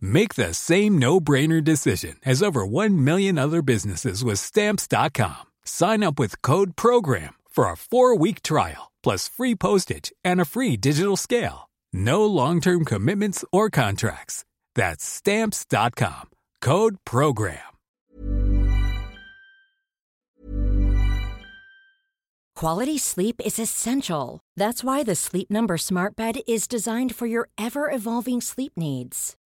Make the same no-brainer decision as over 1 million other businesses with stamps.com. Sign up with code program for a 4-week trial plus free postage and a free digital scale. No long-term commitments or contracts. That's stamps.com. Code program. Quality sleep is essential. That's why the Sleep Number Smart Bed is designed for your ever evolving sleep needs.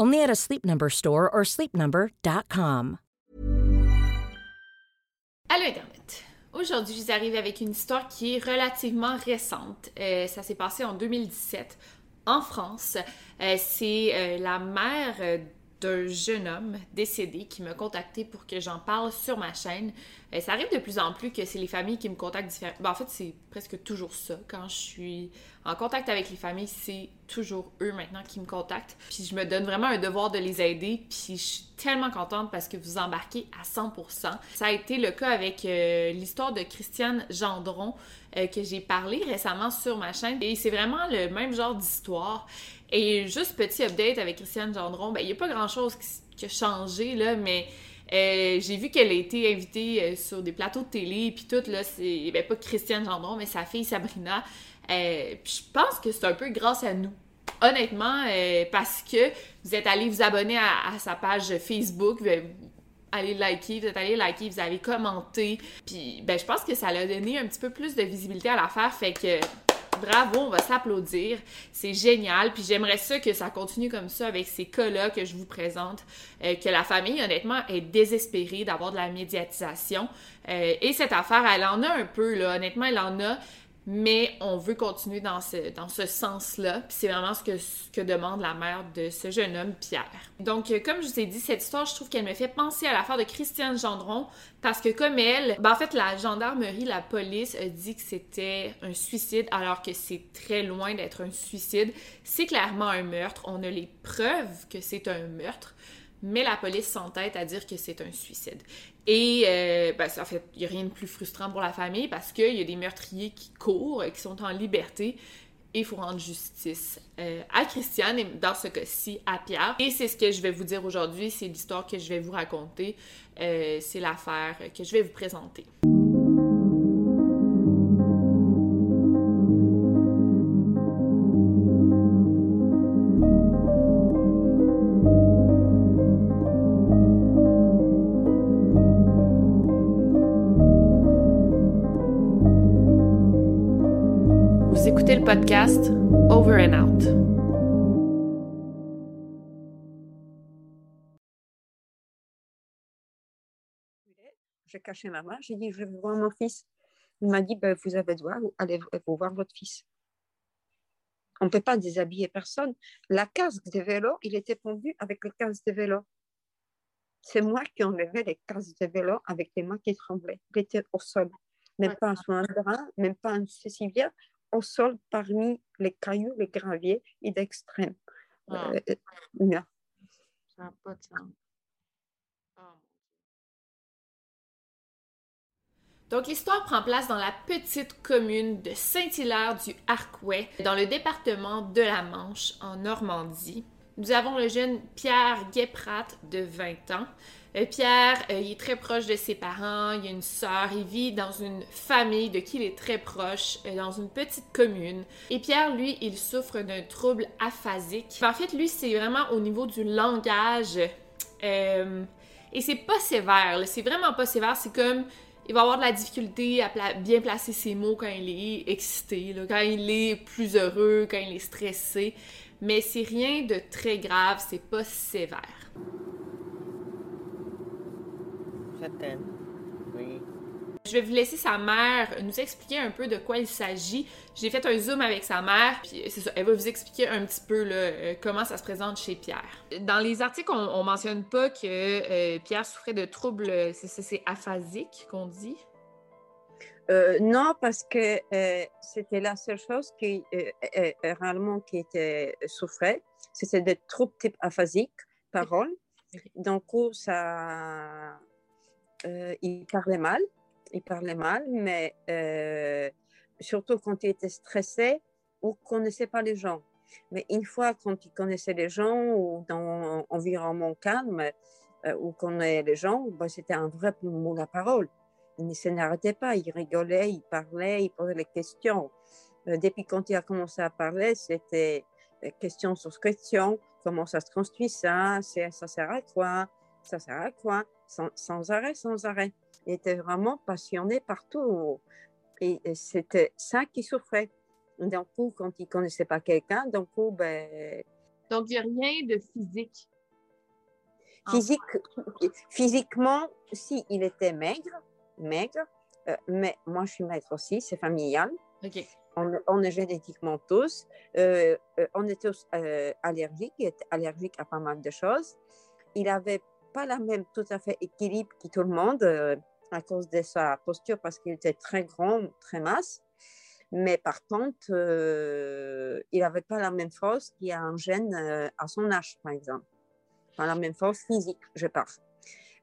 Only at a Sleep Number store or sleepnumber.com. Allô Internet. Aujourd'hui, je vous avec une histoire qui est relativement récente. Euh, ça s'est passé en 2017 en France. Euh, c'est euh, la mère d'un jeune homme décédé qui m'a contacté pour que j'en parle sur ma chaîne. ça arrive de plus en plus que c'est les familles qui me contactent différemment. Ben, en fait, c'est presque toujours ça. Quand je suis en contact avec les familles, c'est toujours eux maintenant qui me contactent. Puis je me donne vraiment un devoir de les aider. Puis je suis tellement contente parce que vous embarquez à 100%. Ça a été le cas avec l'histoire de Christiane Gendron. Euh, que j'ai parlé récemment sur ma chaîne. Et c'est vraiment le même genre d'histoire. Et juste petit update avec Christiane Gendron, ben, il n'y a pas grand-chose qui, a changé, là, mais euh, j'ai vu qu'elle a été invitée euh, sur des plateaux de télé, puis tout, là, c'est ben, pas Christiane Gendron, mais sa fille Sabrina. Puis je pense que c'est un peu grâce à nous. Honnêtement, parce que vous êtes allé vous abonner à, sa page Facebook, allez liker, vous êtes allé liker, vous avez commenté. Puis ben je pense que ça a donné un petit peu plus de visibilité à l'affaire, fait que bravo, on va s'applaudir. C'est génial. Puis j'aimerais ça que ça continue comme ça avec ces cas-là que je vous présente. Euh, que la famille, honnêtement, est désespérée d'avoir de la médiatisation. Euh, et cette affaire, elle en a un peu, là. Honnêtement, elle en a mais on veut continuer dans ce, dans sens-là. C'est vraiment ce que, que demande la mère de ce jeune homme, Pierre. Donc, euh, comme je vous ai dit, cette histoire, je trouve qu'elle me fait penser à l'affaire de Christiane Gendron, parce que comme elle, ben en fait, la gendarmerie, la police a dit que c'était un suicide, alors que c'est très loin d'être un suicide. C'est clairement un meurtre. On a les preuves que c'est un meurtre mais la police s'entête à dire que c'est un suicide. Et euh, ben, en fait, il n'y a rien de plus frustrant pour la famille parce qu'il y a des meurtriers qui courent, qui sont en liberté. Et il faut rendre justice euh, à Christiane et dans ce cas-ci à Pierre. Et c'est ce que je vais vous dire aujourd'hui, c'est l'histoire que je vais vous raconter, euh, c'est l'affaire que je vais vous présenter. Podcast Over and Out. J'ai caché ma main, j'ai dit je veux voir mon fils. Il m'a dit ben, vous avez droit, allez vous voir votre fils. On ne peut pas déshabiller personne. La casque de vélo, il était pendu avec le casque de vélo. C'est moi qui enlevais les casques de vélo avec les mains qui tremblaient. Il était au sol. Même pas sous un brin, même pas un cécilia, au sol parmi les cailloux, les graviers et d'extrême. Ah. Euh, euh, Ça n'a pas de sens. Oh, Donc, l'histoire prend place dans la petite commune de Saint-Hilaire du Harcouët, dans le département de la Manche, en Normandie. Nous avons le jeune Pierre Guéprat de 20 ans. Euh, Pierre, euh, il est très proche de ses parents, il a une sœur, il vit dans une famille de qui il est très proche, euh, dans une petite commune. Et Pierre, lui, il souffre d'un trouble aphasique. En fait, lui, c'est vraiment au niveau du langage. Et c'est pas sévère, c'est vraiment pas sévère, c'est comme il va avoir de la difficulté à bien placer ses mots quand il est excité, quand il est plus heureux, quand il est stressé. Mais c'est rien de très grave, c'est pas sévère. Certaine. Oui. Je vais vous laisser sa mère nous expliquer un peu de quoi il s'agit. J'ai fait un zoom avec sa mère, puis c'est ça, elle va vous expliquer un petit peu là, euh, comment ça se présente chez Pierre. Dans les articles, on, on mentionne pas que euh, Pierre souffrait de troubles, euh, c'est aphasique qu'on dit? Euh, non, parce que euh, c'était la seule chose qui euh, euh, euh, réellement qui était souffrait, c'était des troubles type aphasique, parole. Ok. Donc, ça, euh, il parlait mal, il parlait mal, mais euh, surtout quand il était stressé ou connaissait pas les gens. Mais une fois quand il connaissait les gens ou dans un environnement calme euh, ou connaît les gens, ben, c'était un vrai mot la parole. Il ne se n'arrêtait pas, il rigolait, il parlait, il posait les questions. Euh, depuis quand il a commencé à parler, c'était question sur question, comment ça se construit ça, ça sert à quoi, ça sert à quoi, sans, sans arrêt, sans arrêt. Il était vraiment passionné partout. Et, et c'était ça qui souffrait. D'un coup, quand il ne connaissait pas quelqu'un, d'un coup, ben, Donc, il n'y a rien de physique. Physique, physiquement, si il était maigre, maigre, euh, mais moi je suis maigre aussi, c'est familial. OK. On, on est génétiquement tous. euh, euh, on est tous allergiques, il était allergique à pas mal de choses. Il n'avait pas la même tout à fait équilibre que tout le monde euh, à cause de sa posture parce qu'il était très grand, très mince. Mais par contre, euh, il n'avait pas la même force qu'il y a un jeune euh, à son âge, par exemple. Enfin, la même force physique, je parle.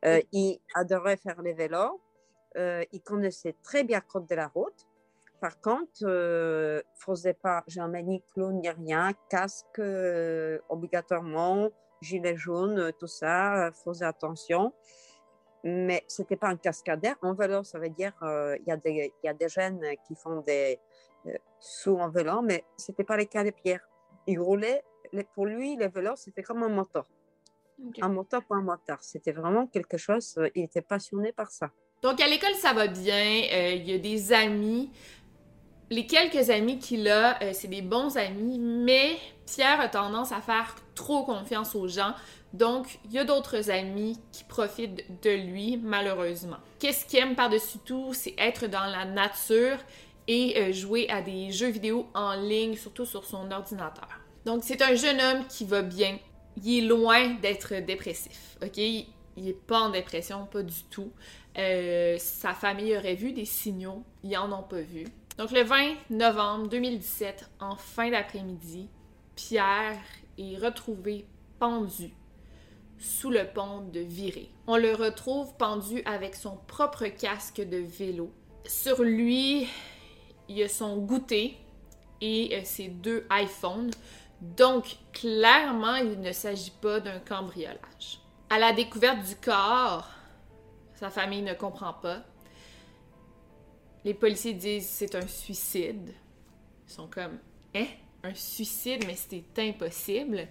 Euh, il adorait faire les vélos. Il connaissait très bien le code de la route. Par contre, euh, faisait pas jamais ni clown ni rien, casque obligatoirement, gilet jaune, euh, tout ça, euh, faisait attention. Mais c'était pas un cascadeur. En vélo, ça veut dire euh, il y, a des- il y a des jeunes qui font des euh, sauts en vélo, mais c'était pas le cas de Pierre. Il roulait, les- pour lui, le vélo, c'était comme un moteur. Un moteur pour un motard. C'était vraiment quelque chose, euh, il était passionné par ça. Donc, à l'école, ça va bien. Euh, il y a des amis. Les quelques amis qu'il a, euh, c'est des bons amis, mais Pierre a tendance à faire trop confiance aux gens. Donc, il y a d'autres amis qui profitent de lui, malheureusement. Qu'est-ce qu'il aime par-dessus tout, c'est être dans la nature et euh, jouer à des jeux vidéo en ligne, surtout sur son ordinateur. Donc, c'est un jeune homme qui va bien. Il est loin d'être dépressif, ok? Il il est pas en dépression, pas du tout. Euh, sa famille aurait vu des signaux, ils en ont pas vu. Donc le 20 novembre 2017, en fin d'après-midi, Pierre est retrouvé pendu sous le pont de Viré. On le retrouve pendu avec son propre casque de vélo. Sur lui, il y a son goûter et euh, ses deux iPhones. Donc clairement, il ne s'agit pas d'un cambriolage. À la découverte du corps, sa famille ne comprend pas. Les policiers disent c'est un suicide. Ils sont comme Hein? Un suicide, mais c'était impossible.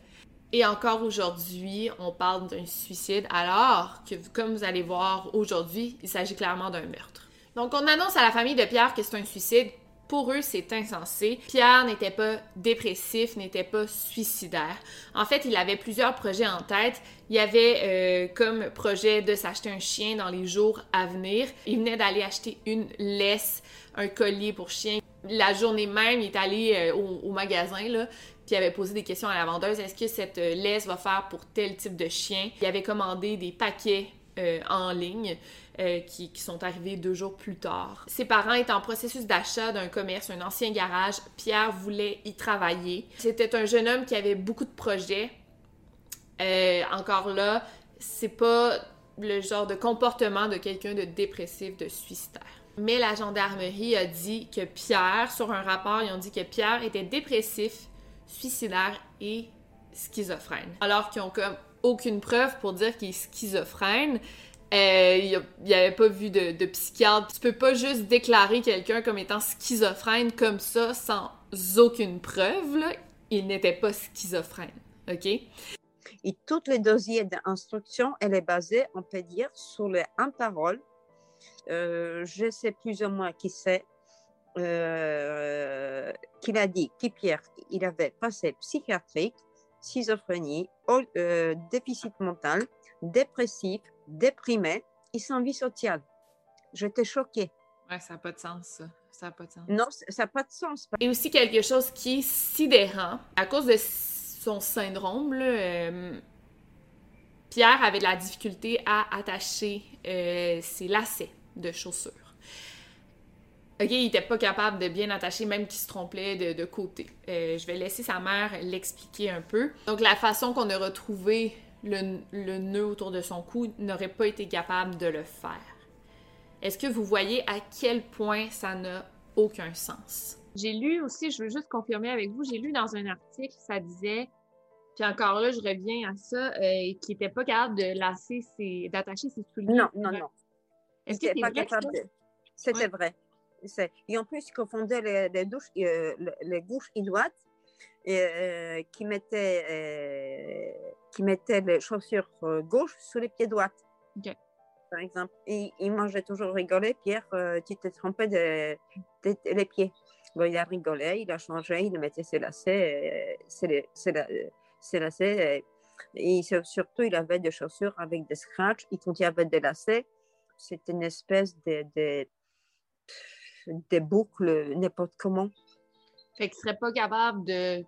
Et encore aujourd'hui, on parle d'un suicide, alors que, comme vous allez voir aujourd'hui, il s'agit clairement d'un meurtre. Donc, on annonce à la famille de Pierre que c'est un suicide. Pour eux, c'est insensé. Pierre n'était pas dépressif, n'était pas suicidaire. En fait, il avait plusieurs projets en tête. Il avait euh, comme projet de s'acheter un chien dans les jours à venir. Il venait d'aller acheter une laisse, un collier pour chien. La journée même, il est allé euh, au, magasin, puis il avait posé des questions à la vendeuse. Est-ce que cette euh, laisse va faire pour tel type de chien? Il avait commandé des paquets euh, en ligne qui, qui, sont arrivés deux jours plus tard. Ses parents étaient en processus d'achat d'un commerce, un ancien garage. Pierre voulait y travailler. C'était un jeune homme qui avait beaucoup de projets. encore là, c'est pas le genre de comportement de quelqu'un de dépressif, de suicidaire. Mais la gendarmerie a dit que Pierre, sur un rapport, ils ont dit que Pierre était dépressif, suicidaire et schizophrène. Alors qu'ils ont comme aucune preuve pour dire qu'il est schizophrène. Euh, il n'y avait pas vu de, psychiatre. Tu peux pas juste déclarer quelqu'un comme étant schizophrène comme ça sans aucune preuve. Il n'était pas schizophrène. OK? Et toutes les dossiers d'instruction, elle est basée, on peut dire, sur les un parole je sais plus ou moins qui c'est, euh, qu'il a dit qui Pierre, il avait passé psychiatrique, schizophrénie, euh, déficit mental, dépressif, déprimé et sans vie sociale. J'étais choquée. Ouais, ça n'a pas de sens, ça. Ça n'a pas de sens. Non, ça n'a pas de sens. Et aussi quelque chose qui est sidérant, à cause de son syndrome, Pierre avait de la difficulté à attacher ses lacets de chaussures. OK, il n'était pas capable de bien attacher, même qu'il se trompait de, côté. Euh, je vais laisser sa mère l'expliquer un peu. Donc, la façon qu'on a retrouvé le nœud autour de son cou n'aurait pas été capable de le faire. Est-ce que vous voyez à quel point ça n'a aucun sens? J'ai lu aussi, je veux juste confirmer avec vous, j'ai lu dans un article, ça disait, puis encore là, je reviens à ça, euh, qu'il n'était pas capable de lasser ses, d'attacher ses souliers. Non, non, non. Est-ce que pas capable C'était vrai. Et en plus, ils confondaient les, les, douches, euh, les gauches et droites, euh, qui, mettaient, euh, qui mettaient les chaussures gauches sur les pieds droits. Par exemple. Et il mangeait toujours rigoler. Pierre, tu t'es trompé de, les pieds. Bon, il a rigolé, il a changé, il mettait ses lacets, ses, lacets. Et, surtout, il avait des chaussures avec des scratchs. Et quand il y avait des lacets, c'est une espèce de, de, de boucle, n'importe comment. Fait qu'il serait pas capable de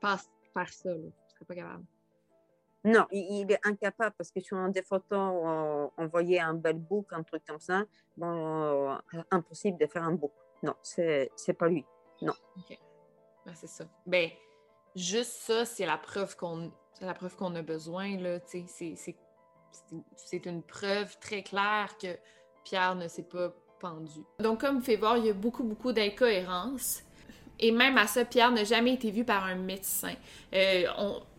faire ça. Là. Il serait pas capable. Non, il, est incapable parce que sur des photos, on, on, voyait un bel bouc, un truc comme ça. Bon, euh, impossible de faire un bouc. Non, c'est, c'est pas lui. Non. OK. Ben, c'est ça. Ben, juste ça, c'est la preuve qu'on, la preuve qu'on a besoin. C'est, une preuve très claire que Pierre ne s'est pas pendu. Donc, comme vous fait voir, il y a beaucoup, beaucoup d'incohérences. Et même à ça, Pierre n'a jamais été vu par un médecin. Euh,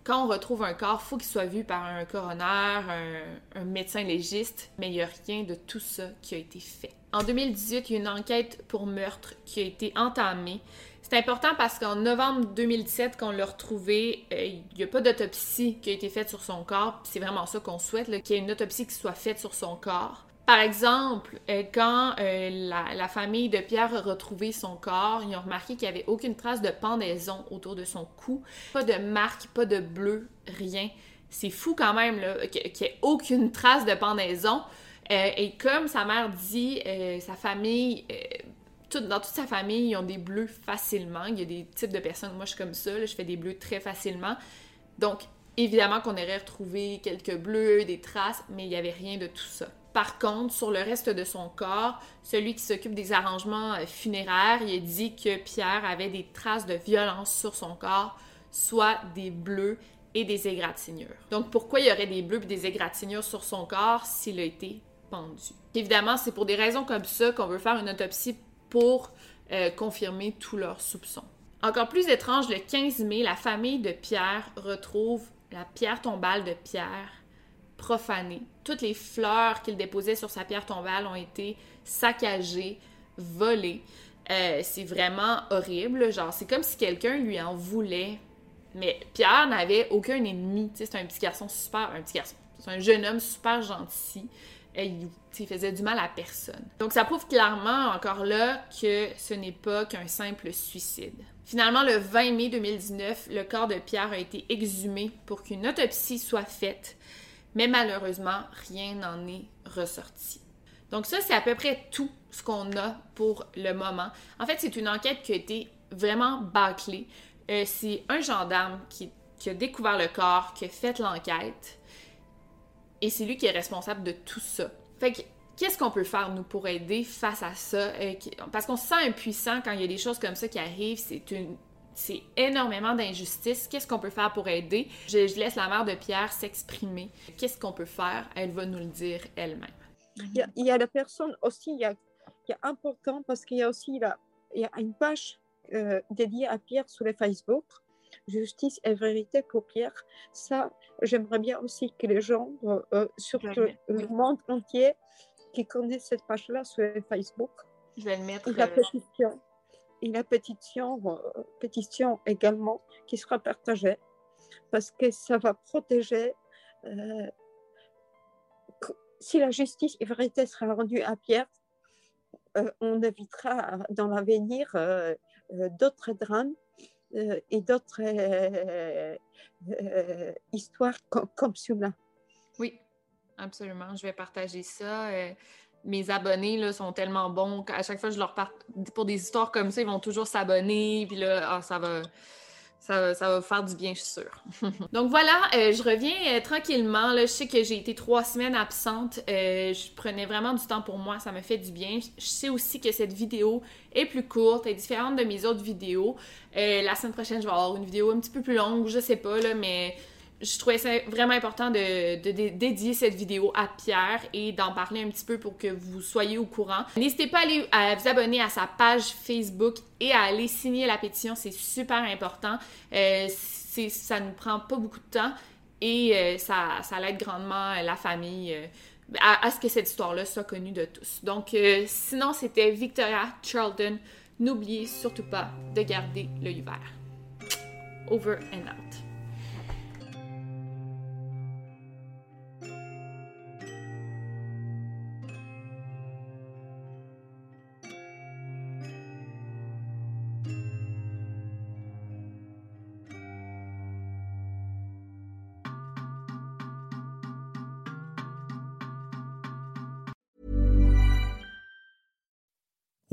quand on retrouve un corps, faut qu'il soit vu par un coroner, un, un, médecin légiste, mais il n'y a rien de tout ça qui a été fait. En 2018, il y a une enquête pour meurtre qui a été entamée c'est important parce qu'en novembre 2017, quand on l'a retrouvé, euh, il n'y a pas d'autopsie qui a été faite sur son corps. C'est vraiment ça qu'on souhaite, qu'il y ait une autopsie qui soit faite sur son corps. Par exemple, euh, quand euh, la, famille de Pierre a retrouvé son corps, ils ont remarqué qu'il n'y avait aucune trace de pendaison autour de son cou, pas de marque, pas de bleu, rien. C'est fou quand même qu'il n'y ait aucune trace de pendaison. et comme sa mère dit, sa famille dans toute sa famille, ils ont des bleus facilement. Il y a des types de personnes, moi je suis comme ça, je fais des bleus très facilement. Donc, évidemment qu'on aurait retrouvé quelques bleus, des traces, mais il n'y avait rien de tout ça. Par contre, sur le reste de son corps, celui qui s'occupe des arrangements euh, funéraires, il a dit que Pierre avait des traces de violence sur son corps, soit des bleus et des égratignures. Donc pourquoi il y aurait des bleus et des égratignures sur son corps s'il a été pendu? Évidemment, c'est pour des raisons comme ça qu'on veut faire une autopsie pour euh, confirmer tous leurs soupçons. Encore plus étrange, le 15 mai, la famille de Pierre retrouve la pierre tombale de Pierre profanée. Toutes les fleurs qu'il déposait sur sa pierre tombale ont été saccagées, volées. Euh, c'est vraiment horrible. Genre, c'est comme si quelqu'un lui en voulait. Mais Pierre n'avait aucun ennemi. C'est un petit garçon super. Un petit garçon. C'est un jeune homme super gentil il, faisait du mal à personne. Donc ça prouve clairement encore là que ce n'est pas qu'un simple suicide. Finalement, le 20 mai 2019, le corps de Pierre a été exhumé pour qu'une autopsie soit faite, mais malheureusement, rien n'en est ressorti. Donc ça, c'est à peu près tout ce qu'on a pour le moment. En fait, c'est une enquête qui a été vraiment bâclée. Euh, c'est un gendarme qui, a découvert le corps, qui a fait l'enquête, et c'est lui qui est responsable de tout ça. Fait que qu'est-ce qu'on peut faire, nous, pour aider face à ça? Euh, parce qu'on se sent impuissant quand il y a des choses comme ça qui arrivent. C'est une. C'est énormément d'injustice. Qu'est-ce qu'on peut faire pour aider? Je, je laisse la mère de Pierre s'exprimer. Qu'est-ce qu'on peut faire? Elle va nous le dire elle-même. Il y, a, il y a la personne aussi, il y a, il y a important parce qu'il y a aussi la, il y a une page euh, dédiée à Pierre sur le Facebook. Justice et vérité pour Pierre. Ça, j'aimerais bien aussi que les gens, euh, euh surtout le monde entier, qui connaissent cette page-là sur Facebook. Je vais le mettre. Et la pétition, la pétition, euh, pétition également qui sera partagée parce que ça va protéger. Euh, si la justice et vérité sera rendue à Pierre, euh, on évitera dans l'avenir euh, d'autres drames et d'autres histoires com comme cela. Oui, absolument. Je vais partager ça. Mes abonnés là, sont tellement bons qu'à chaque fois que je leur parle pour des histoires comme ça, ils vont toujours s'abonner. Puis là, ah, ça va ça, va faire du bien, je suis sûre. Donc voilà, euh, je reviens euh, tranquillement. Là. Je sais que j'ai été trois semaines absente. Euh, je prenais vraiment du temps pour moi, ça me fait du bien. Je sais aussi que cette vidéo est plus courte, est différente de mes autres vidéos. la semaine prochaine, je vais avoir une vidéo un petit peu plus longue, je sais pas, là, mais je trouvais ça vraiment important de, dédier cette vidéo à Pierre et d'en parler un petit peu pour que vous soyez au courant. N'hésitez pas à, aller, vous abonner à sa page Facebook et à aller signer la pétition, c'est super important. Euh, ça ne prend pas beaucoup de temps et euh, ça, ça l'aide grandement la famille. Euh, à, ce que cette histoire-là soit connue de tous. Donc, sinon, c'était Victoria Charlton. N'oubliez surtout pas de garder l'œil vert. Over and out.